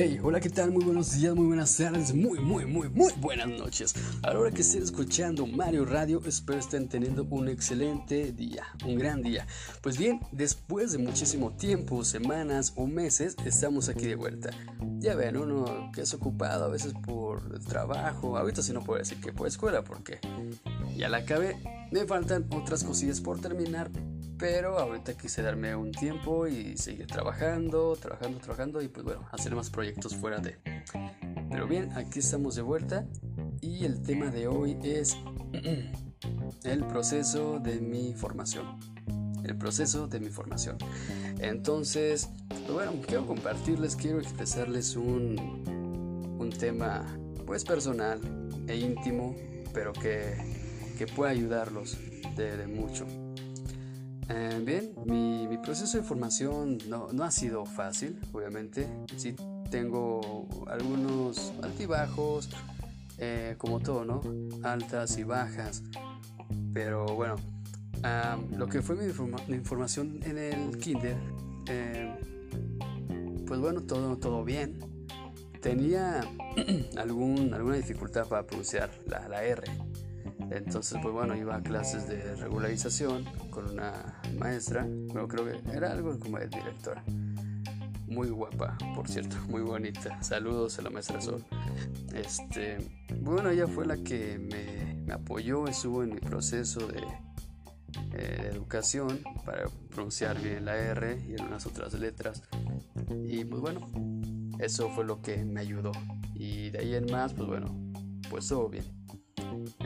Hey, hola, ¿qué tal? Muy buenos días, muy buenas tardes, muy, muy, muy, muy buenas noches. A la hora que estén escuchando Mario Radio, espero estén teniendo un excelente día, un gran día. Pues bien, después de muchísimo tiempo, semanas o meses, estamos aquí de vuelta. Ya ven, uno que es ocupado a veces por trabajo, ahorita si no puedo decir que por escuela, porque ya la acabé. Me faltan otras cosillas por terminar, pero ahorita quise darme un tiempo y seguir trabajando, trabajando, trabajando y pues bueno, hacer más proyectos fuera de. Pero bien, aquí estamos de vuelta y el tema de hoy es el proceso de mi formación. El proceso de mi formación. Entonces, pues bueno, quiero compartirles, quiero expresarles un, un tema pues personal e íntimo, pero que, que puede ayudarlos de, de mucho. Eh, bien, mi, proceso de formación no, ha sido fácil, obviamente. Sí tengo algunos altibajos, eh, como todo, ¿no? Altas y bajas. Pero bueno, lo que fue mi, información en el kinder, eh, pues bueno, todo, todo bien. Tenía algún, alguna dificultad para pronunciar la R entonces, pues bueno, iba a clases de regularización con una maestra, bueno, creo que era algo como de directora. Muy guapa, por cierto, muy bonita. Saludos a la maestra Sol. Este, bueno, ella fue la que me, apoyó, estuvo en mi proceso de, eh, educación para pronunciar bien la R y algunas otras letras. Y pues bueno, eso fue lo que me ayudó. Y de ahí en más, pues bueno, pues todo bien.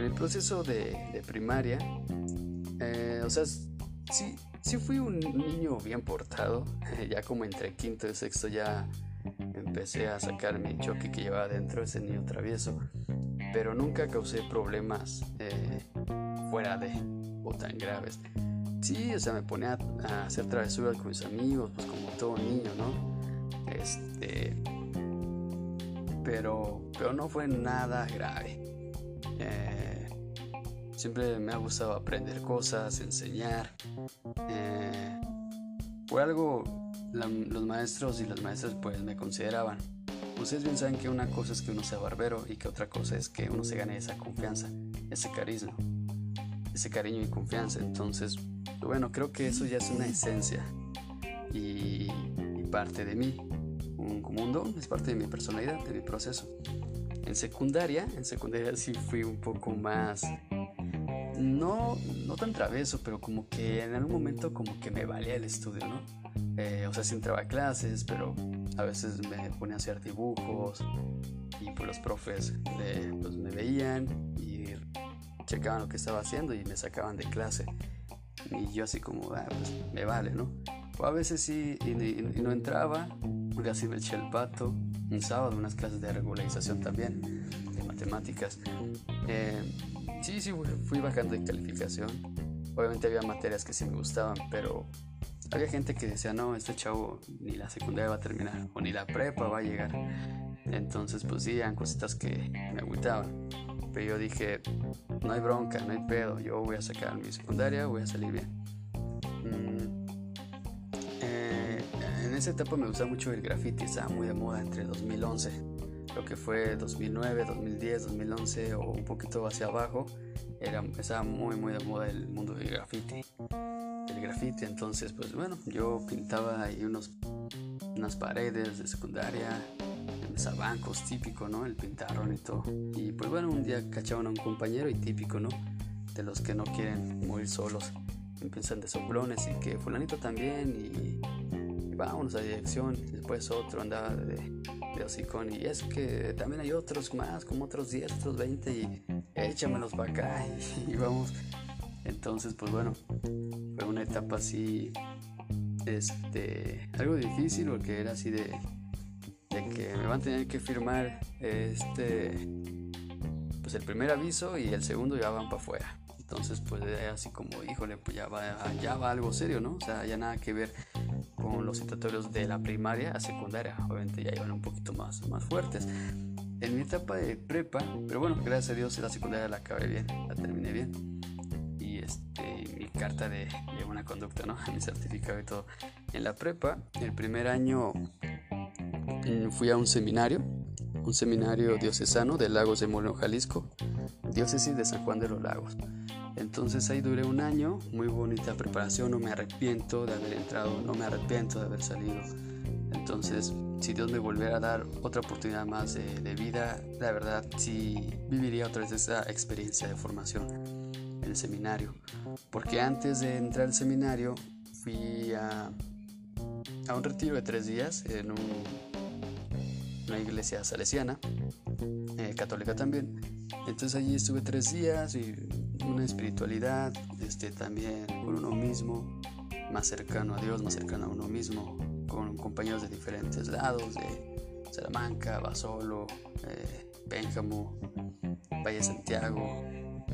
En el proceso de, primaria, eh, o sea, sí, sí fui un niño bien portado. ya como entre quinto y sexto ya empecé a sacar mi choque que llevaba dentro, ese niño travieso. Pero nunca causé problemas eh, fuera de o tan graves. Sí, o sea, me ponía a, hacer travesuras con mis amigos, pues como todo niño, ¿no? Este. Pero, pero no fue nada grave. Eh, siempre me ha gustado aprender cosas, enseñar. Eh, por algo los maestros y las maestras pues me consideraban. Ustedes bien saben que una cosa es que uno sea barbero y que otra cosa es que uno se gane esa confianza, ese carisma, ese cariño y confianza. Entonces, bueno, creo que eso ya es una esencia y, parte de mí. Un, como un don, es parte de mi personalidad, de mi proceso. En secundaria, en secundaria sí fui un poco más, no, no tan travieso, pero como que en algún momento como que me valía el estudio, ¿no? Eh, o sea, sí entraba a clases, pero a veces me ponía a hacer dibujos y pues los profes pues, me veían y checaban lo que estaba haciendo y me sacaban de clase. Y yo así como, ah, pues me vale, ¿no? O a veces sí y, no entraba, así me eché el pato un sábado unas clases de regularización también, de matemáticas. Eh, sí, sí, fui bajando de calificación. Obviamente había materias que sí me gustaban, pero había gente que decía, no, este chavo ni la secundaria va a terminar, o ni la prepa va a llegar. Entonces, pues sí, eran cositas que me agüitaban. Pero yo dije, no hay bronca, no hay pedo, yo voy a sacar mi secundaria, voy a salir bien. esa etapa me gustaba mucho el graffiti, estaba muy de moda entre 2011, lo que fue 2009, 2010, 2011 o un poquito hacia abajo, era, estaba muy muy de moda el mundo del graffiti. El graffiti, entonces pues bueno, yo pintaba ahí unos, unas paredes de secundaria, en bancos, típico, ¿no? El pintarrón y todo. Y pues bueno, un día cachaban a un compañero y típico, ¿no? De los que no quieren morir solos, empiezan de soplones y que fulanito también y vámonos a dirección. Después otro andaba de, de hocicón. Y es que también hay otros más, como otros 10, otros 20. Y échamelos para acá y, vamos. Entonces, pues bueno, fue una etapa así, este, algo difícil porque era así de, de que me van a tener que firmar este, pues el primer aviso y el segundo ya van para afuera. Entonces, pues así como, híjole, pues ya va, ya va algo serio, ¿no? O sea, ya nada que ver con los situatorios de la primaria a secundaria. Obviamente ya iban un poquito más, más fuertes. En mi etapa de prepa, pero bueno, gracias a Dios la secundaria la acabé bien, la terminé bien. Y este, mi carta de, de buena conducta, ¿no? Mi certificado y todo. En la prepa, el primer año mm, fui a un seminario, un seminario diocesano de Lagos de Moreno, Jalisco, diócesis de San Juan de los Lagos. Entonces ahí duré un año, muy bonita preparación, no me arrepiento de haber entrado, no me arrepiento de haber salido. Entonces, si Dios me volviera a dar otra oportunidad más de, vida, la verdad sí viviría otra vez esa experiencia de formación en el seminario. Porque antes de entrar al seminario fui a, a un retiro de tres días en una iglesia salesiana, eh, católica también. Entonces allí estuve tres días y una espiritualidad, este, también con uno mismo, más cercano a Dios, más cercano a uno mismo, con compañeros de diferentes lados, de Salamanca, Basolo, eh, Valle Santiago,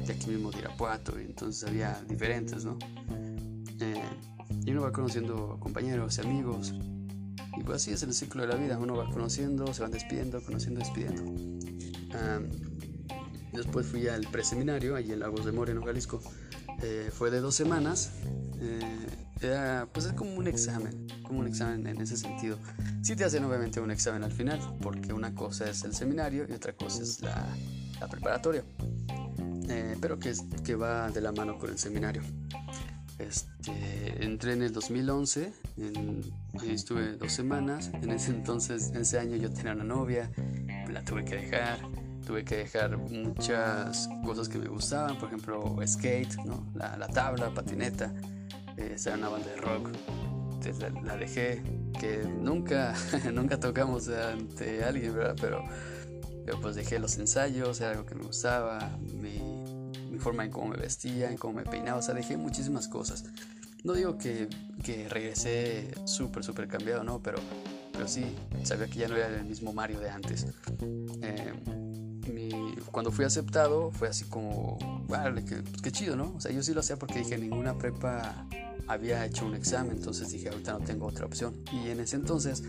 de aquí mismo de Irapuato, y entonces había diferentes, ¿no? Eh, y uno va conociendo compañeros y amigos, y pues así es el ciclo de la vida, uno va conociendo, se van despidiendo, conociendo, despidiendo. Después fui al preseminario, allí en Lagos de Moreno, Jalisco. Eh, fue de dos semanas. Eh, pues es como un examen, como un examen en ese sentido. Sí te hacen obviamente un examen al final, porque una cosa es el seminario y otra cosa es la, preparatoria. Eh, pero que, que va de la mano con el seminario. Este, entré en el 2011, estuve dos semanas. En ese entonces, en ese año yo tenía una novia, la tuve que dejar tuve que dejar muchas cosas que me gustaban, por ejemplo, skate, ¿no? la, tabla, patineta, eh, una banda de rock, la, dejé, que nunca, nunca tocamos ante alguien, ¿verdad? Pero, pues dejé los ensayos, era algo que me gustaba, mi, mi, forma en cómo me vestía, en cómo me peinaba, o sea, dejé muchísimas cosas. No digo que, que regresé súper, súper cambiado, ¿no? Pero, pero sí, sabía que ya no era el mismo Mario de antes. Eh, cuando fui aceptado fue así como, vale, qué, qué chido, ¿no? O sea, yo sí lo hacía porque dije, ninguna prepa había hecho un examen, entonces dije, ahorita no tengo otra opción. Y en ese entonces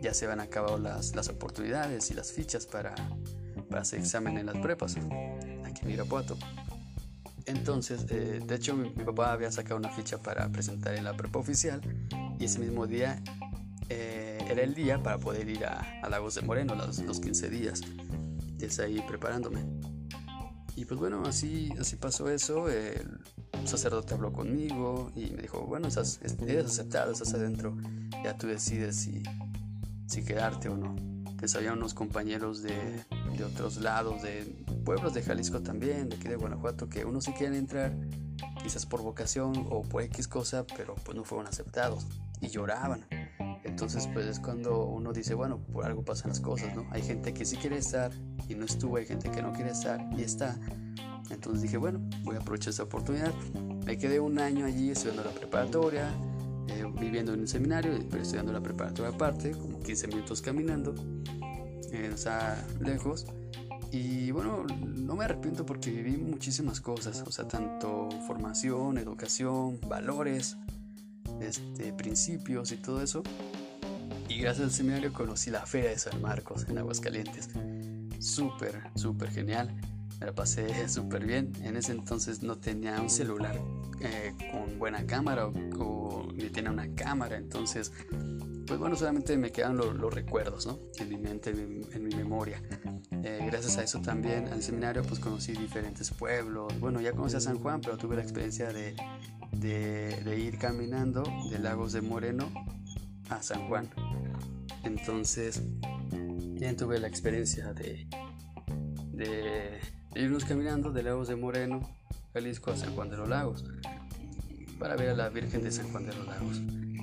ya se habían acabado las, las oportunidades y las fichas para, para hacer examen en las prepas, aquí en Irapuato. Entonces, eh, de hecho, mi, papá había sacado una ficha para presentar en la prepa oficial y ese mismo día eh, era el día para poder ir a, a Lagos de Moreno, los, los 15 días ahí preparándome. Y pues bueno, así, así pasó eso. El sacerdote habló conmigo y me dijo, bueno, estás, eres aceptado, estás adentro. Ya tú decides si, si quedarte o no. Pues había unos compañeros de, de otros lados, de pueblos de Jalisco también, de aquí de Guanajuato, que unos sí quieren entrar, quizás por vocación o por X cosa, pero pues no fueron aceptados y lloraban. Entonces, pues es cuando uno dice, bueno, por algo pasan las cosas, ¿no? Hay gente que sí quiere estar y no estuvo, hay gente que no quiere estar y está. Entonces dije, bueno, voy a aprovechar esta oportunidad. Me quedé un año allí estudiando la preparatoria, eh, viviendo en un seminario, pero estudiando la preparatoria aparte, como 15 minutos caminando, eh, o sea, lejos. Y bueno, no me arrepiento porque viví muchísimas cosas, o sea, tanto formación, educación, valores, este, principios y todo eso. Y gracias al seminario conocí la Feria de San Marcos en Aguascalientes súper, súper genial. Me la pasé súper bien. En ese entonces no tenía un celular eh, con buena cámara o, ni tenía una cámara. Entonces, pues bueno, solamente me quedan los recuerdos, ¿no? En mi mente, en mi, memoria. Eh, gracias a eso también al seminario pues conocí diferentes pueblos. Bueno, ya conocí a San Juan, pero tuve la experiencia de, de, de ir caminando de Lagos de Moreno a San Juan. Entonces, ya tuve la experiencia de, de, irnos caminando de Lagos de Moreno, Jalisco, a San Juan de los Lagos, para ver a la Virgen de San Juan de los Lagos.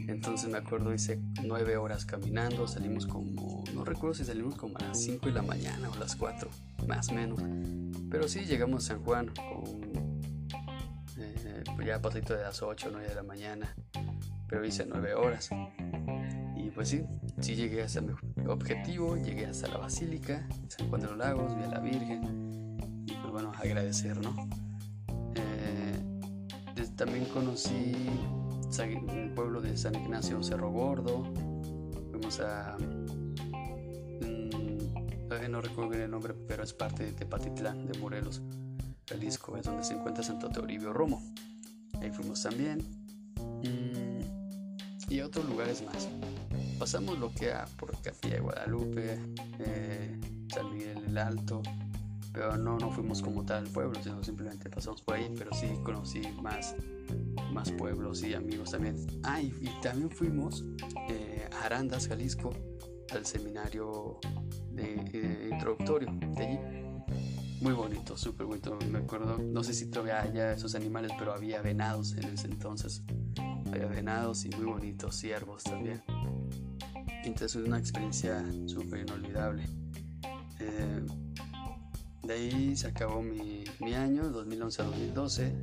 Entonces me acuerdo, hice nueve horas caminando, salimos como, no recuerdo si salimos como a las 5 de la mañana o las 4, más o menos. Pero sí, llegamos a San Juan con, eh, ya pasito de las 8 o 9 de la mañana, pero hice nueve horas. Y pues sí, sí llegué hasta mi objetivo, llegué hasta la Basílica, San Juan de los Lagos, vi a la Virgen. Y pues bueno, agradecer, ¿no? Eh, también conocí el pueblo de San Ignacio, Cerro Gordo. Fuimos a. Mm, no recuerdo bien el nombre, pero es parte de Tepatitlán, de Morelos, Jalisco, es donde se encuentra Santo Teoribio Romo. Ahí fuimos también. Mm, y otros lugares más. Pasamos lo que a por Capilla de Guadalupe, eh, San Miguel el Alto, pero no, no fuimos como tal al pueblo, sino simplemente pasamos por ahí, pero sí conocí más, más pueblos y amigos también. Ah, y, también fuimos eh, a Arandas, Jalisco, al seminario eh, introductorio de allí. Muy bonito, súper bonito. Me acuerdo, no sé si todavía haya esos animales, pero había venados en ese entonces. Había venados y muy bonitos, ciervos también. Entonces es una experiencia súper inolvidable. Eh, de ahí se acabó mi, mi año, 2011 a 2012.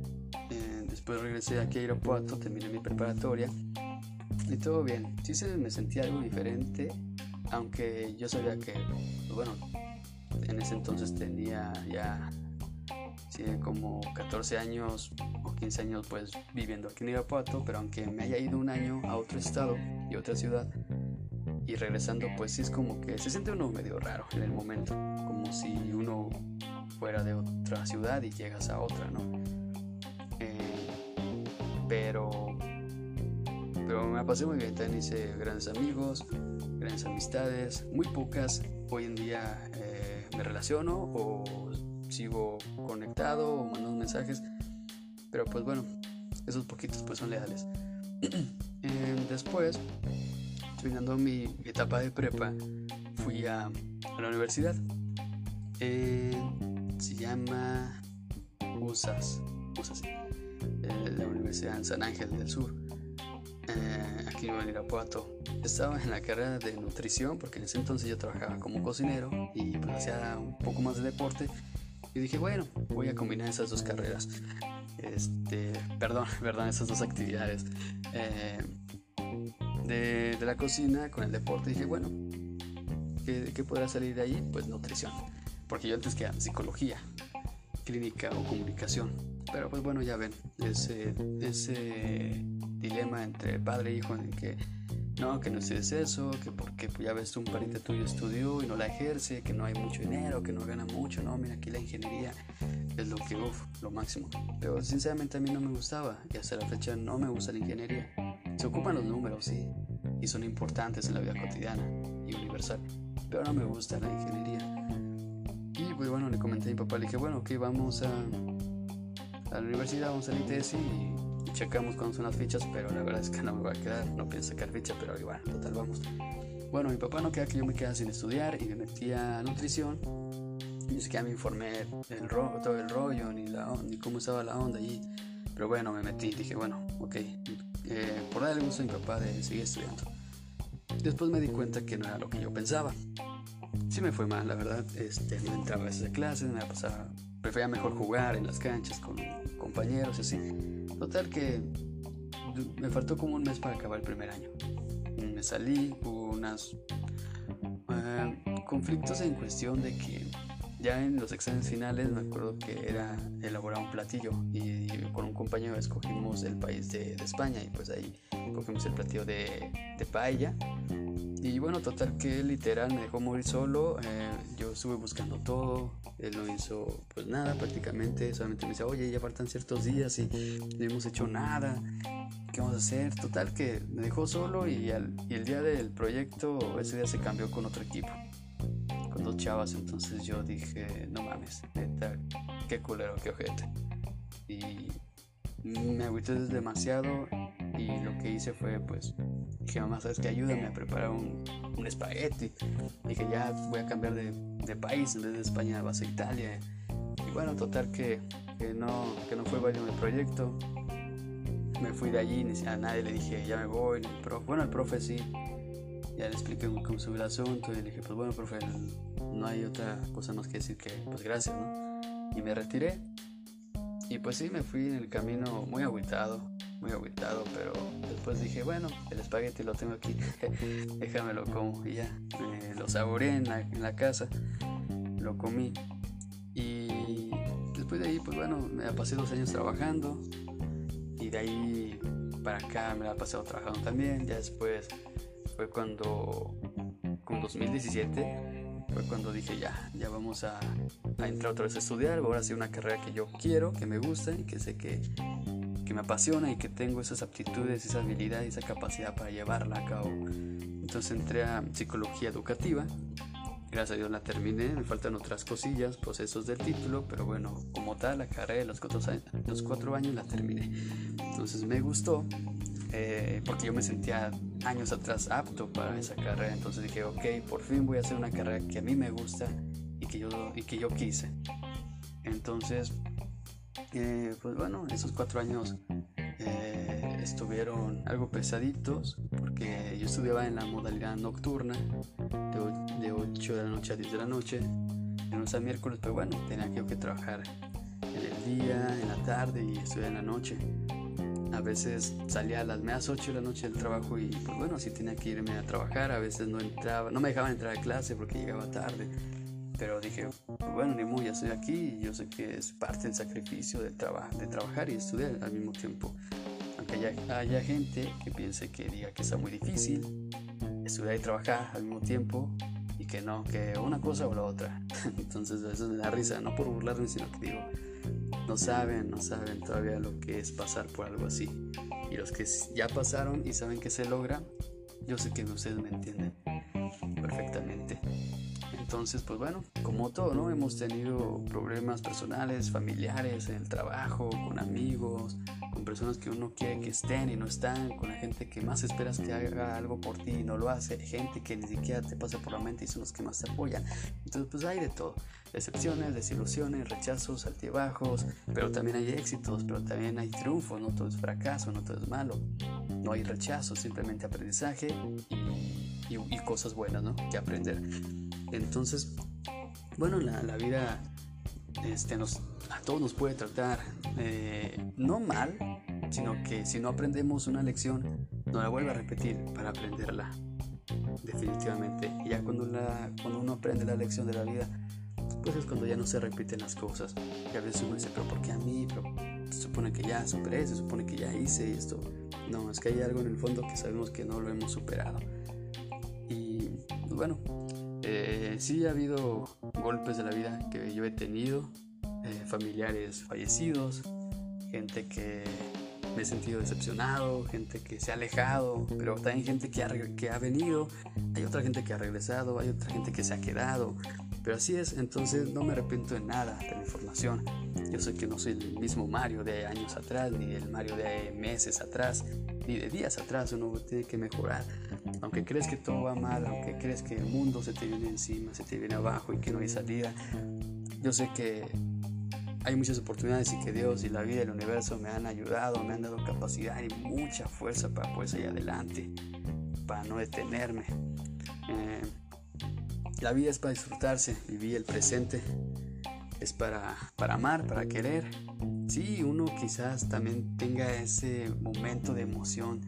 Eh, después regresé aquí a Irapuato, terminé mi preparatoria y todo bien. Sí se me sentía algo diferente, aunque yo sabía que, bueno, en ese entonces tenía ya como 14 años o 15 años pues viviendo aquí en Irapuato, pero aunque me haya ido un año a otro estado y otra ciudad y regresando pues sí es como que se siente uno medio raro en el momento, como si uno fuera de otra ciudad y llegas a otra, ¿no? Eh, pero, pero me pasé muy bien, también hice grandes amigos, grandes amistades, muy pocas hoy en día eh, me relaciono o sigo conectado o mando mensajes, pero pues bueno, esos poquitos pues son leales. Eh, después, terminando mi etapa de prepa, fui a, la universidad se llama USAS, USAS eh, la Universidad en San Ángel del Sur, eh, aquí en Irapuato. Estaba en la carrera de nutrición porque en ese entonces yo trabajaba como cocinero y pues hacía un poco más de deporte. Y dije, bueno, voy a combinar esas dos carreras. Este, perdón, perdón, esas dos actividades. Eh, de, la cocina con el deporte. dije, bueno, ¿qué, ¿qué podrá salir de ahí? Pues nutrición porque yo antes que psicología clínica o comunicación. Pero pues bueno, ya ven, ese, ese dilema entre padre e hijo en que no, que no es eso, que porque ya ves un pariente tuyo estudió y no la ejerce, que no hay mucho dinero, que no gana mucho, no, mira aquí la ingeniería es lo que, uff, lo máximo. Pero sinceramente a mí no me gustaba y hasta la fecha no me gusta la ingeniería. Se ocupan los números, sí, y son importantes en la vida cotidiana y universal, pero no me gusta la ingeniería. Y pues bueno, le comenté a mi papá, le dije, bueno, ok, vamos a, a la universidad, vamos al ITS y, y checamos cuándo son las fichas, pero la verdad es que no me va a quedar, no pienso sacar ficha, pero igual, total, vamos. Bueno, mi papá no quería que yo me quedara sin estudiar y me metí a nutrición. Ni siquiera me informé del ro todo el rollo, ni, la, ni cómo estaba la onda allí. Pero bueno, me metí, dije, bueno, ok, eh, por darle gusto a mi papá de seguir estudiando. Después me di cuenta que no era lo que yo pensaba sí me fue mal, la verdad. Este, no entraba a esas clases, me pasaba, prefería mejor jugar en las canchas con compañeros, así. Total que me faltó como un mes para acabar el primer año. Me salí, hubo unos eh, conflictos en cuestión de que ya en los exámenes finales me acuerdo que era elaborar un platillo y, con un compañero escogimos el país de, de, España y pues ahí cogimos el platillo de, de paella y bueno, total que literal me dejó morir solo. Eh, yo estuve buscando todo. Él no hizo pues nada prácticamente. Solamente me decía, oye, ya faltan ciertos días y no hemos hecho nada. ¿Qué vamos a hacer? Total que me dejó solo y, y el día del proyecto, ese día se cambió con otro equipo. Dos chavas. Entonces yo dije, no mames, neta, qué culero, qué ojete. Y me agüité demasiado y lo que hice fue pues dije mamá sabes que ayúdame a preparar un, un espagueti dije ya voy a cambiar de, de, país en vez de España vas a Italia y bueno total que, que no que no fue válido el proyecto me fui de allí ni a nadie le dije ya me voy bueno el profe sí ya le expliqué cómo subió el asunto y le dije pues bueno profe no hay otra cosa más que decir que pues gracias no y me retiré. Y pues sí, me fui en el camino muy agüitado, muy agüitado, pero después dije, bueno, el espagueti lo tengo aquí, déjamelo como y ya, lo saboreé en la, casa, lo comí y después de ahí, pues bueno, me pasé dos años trabajando y de ahí para acá me la pasado trabajando también, ya después fue cuando, con 2017, fue cuando dije ya, ya vamos a, a, entrar otra vez a estudiar, ahora sí una carrera que yo quiero, que me gusta y que sé que, que me apasiona y que tengo esas aptitudes, esa habilidad y esa capacidad para llevarla a cabo. Entonces entré a psicología educativa. Gracias a Dios la terminé, me faltan otras cosillas, procesos del título, pero bueno, como tal, la carrera de los cuatro, los cuatro años la terminé. Entonces me gustó, eh, porque yo me sentía años atrás apto para esa carrera. Entonces dije, ok, por fin voy a hacer una carrera que a mí me gusta y que yo, y que yo quise. Entonces, eh, pues bueno, esos cuatro años eh, estuvieron algo pesaditos porque yo estudiaba en la modalidad nocturna de, de 8 de la noche a 10 de la noche, de lunes miércoles, pero bueno, tenía que, que trabajar en el día, en la tarde y estudiar en la noche. A veces salía a las medias 8 de la noche del trabajo y pues bueno, si tenía que irme a trabajar, a veces no entraba, no me dejaban entrar a clase porque llegaba tarde. Pero dije, pues bueno, ni muy, ya estoy aquí y yo sé que es parte del sacrificio de, de trabajar y estudiar al mismo tiempo. Aunque haya, haya gente que piense que diga que está muy difícil estudiar y trabajar al mismo tiempo y que no, que una cosa o la otra. Entonces eso me da risa, no por burlarme, sino que digo, no saben, no saben todavía lo que es pasar por algo así. Y los que ya pasaron y saben que se logra, yo sé que ustedes me entienden perfectamente. Entonces, pues bueno, como todo, ¿no? Hemos tenido problemas personales, familiares, en el trabajo, con amigos, con personas que uno quiere que estén y no están, con la gente que más esperas que haga algo por ti y no lo hace, gente que ni siquiera te pasa por la mente y son los que más te apoyan. Entonces, pues hay de todo. Decepciones, desilusiones, rechazos, altibajos, pero también hay éxitos, pero también hay triunfos, no todo es fracaso, no todo es malo. No hay rechazo, simplemente aprendizaje y, y cosas buenas, ¿no? Que aprender. Entonces, bueno, la, la vida este, nos, a todos nos puede tratar eh, no mal, sino que si no aprendemos una lección, no la vuelve a repetir para aprenderla. Definitivamente. Y ya cuando, la, cuando uno aprende la lección de la vida, pues es cuando ya no se repiten las cosas. Y a veces uno dice, pero ¿por qué a mí? Supone que ya superé, se supone que ya hice esto. No, es que hay algo en el fondo que sabemos que no lo hemos superado. Y pues bueno, eh, sí ha habido golpes de la vida que yo he tenido, eh, familiares fallecidos, gente que me he sentido decepcionado, gente que se ha alejado, pero también gente que ha, venido, hay otra gente que ha regresado, hay otra gente que se ha quedado, pero así es, entonces no me arrepiento de nada de la información. Yo sé que no soy el mismo Mario de años atrás, ni el Mario de meses atrás, ni de días atrás, uno tiene que mejorar. Aunque crees que todo va mal, aunque crees que el mundo se te viene encima, se te viene abajo y que no hay salida, yo sé que hay muchas oportunidades y que Dios y la vida y el universo me han ayudado, me han dado capacidad y mucha fuerza para poder seguir adelante, para no detenerme. Eh, la vida es para disfrutarse, vivir el presente es para, para amar, para querer. Sí, uno quizás también tenga ese momento de emoción,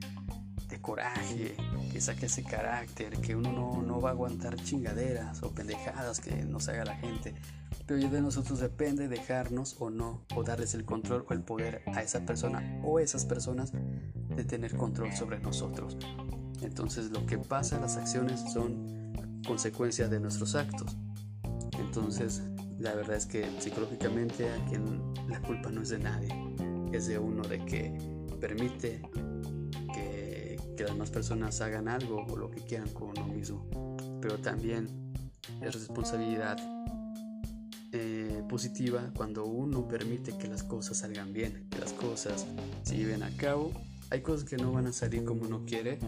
coraje, que saque ese carácter, que uno no, no va a aguantar chingaderas o pendejadas que nos haga la gente. Pero de nosotros depende dejarnos o no, o darles el control o el poder a esa persona o esas personas de tener control sobre nosotros. Entonces lo que pasa, las acciones son consecuencias de nuestros actos. Entonces la verdad es que psicológicamente a la culpa no es de nadie, es de uno de que permite que, las demás personas hagan algo o lo que quieran con uno mismo. Pero también es responsabilidad eh, positiva cuando uno permite que las cosas salgan bien, que las cosas se lleven a cabo. Hay cosas que no van a salir como uno quiere.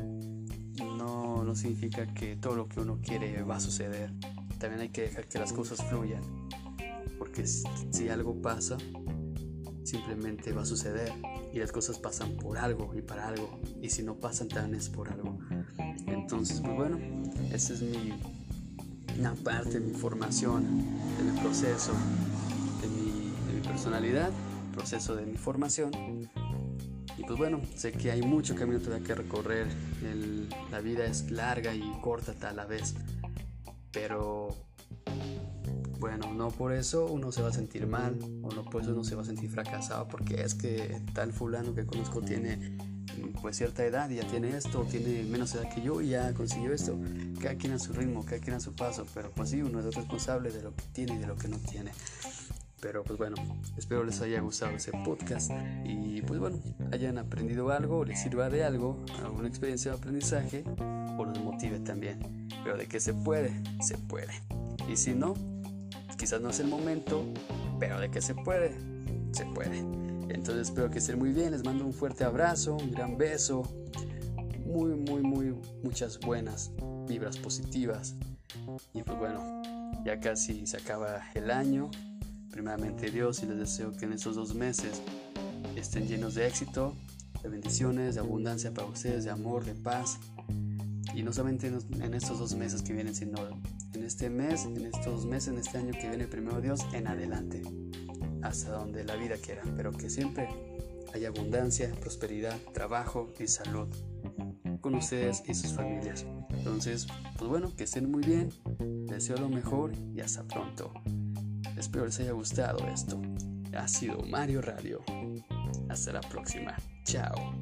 No, no significa que todo lo que uno quiere va a suceder. También hay que dejar que las cosas fluyan porque si algo pasa, simplemente va a suceder y las cosas pasan por algo y para algo y si no pasan también es por algo. Entonces pues bueno esa es mi parte de mi formación de mi proceso de mi, de mi personalidad proceso de mi formación. Y pues bueno sé que hay mucho camino todavía que recorrer la vida es larga y corta a la vez pero bueno, no por eso uno se va a sentir mal o no por eso uno se va a sentir fracasado porque es que tal fulano que conozco tiene pues cierta edad y ya tiene esto, tiene menos edad que yo y ya consiguió esto. Cada quien a su ritmo, cada quien a su paso, pero pues sí, uno es responsable de lo que tiene y de lo que no tiene. Pero pues bueno, espero les haya gustado ese podcast y pues bueno, hayan aprendido algo, les sirva de algo, alguna experiencia de aprendizaje o los motive también. Pero de que se puede, se puede. Y si no, quizás no es el momento, pero de que se puede, se puede. Entonces espero que estén muy bien, les mando un fuerte abrazo, un gran beso, muy, muy, muy, muchas buenas vibras positivas. Y pues bueno, ya casi se acaba el año primeramente Dios y les deseo que en estos dos meses estén llenos de éxito, de bendiciones, de abundancia para ustedes, de amor, de paz. Y no solamente en estos dos meses que vienen, sino este mes, en estos meses, en este año que viene primero Dios, en adelante, hasta donde la vida quiera. Pero que siempre haya abundancia, prosperidad, trabajo y salud con ustedes y sus familias. Entonces, pues bueno, que estén muy bien, deseo lo mejor y hasta pronto. Espero les haya gustado esto. Ha sido Mario Radio. Hasta la próxima. Chao.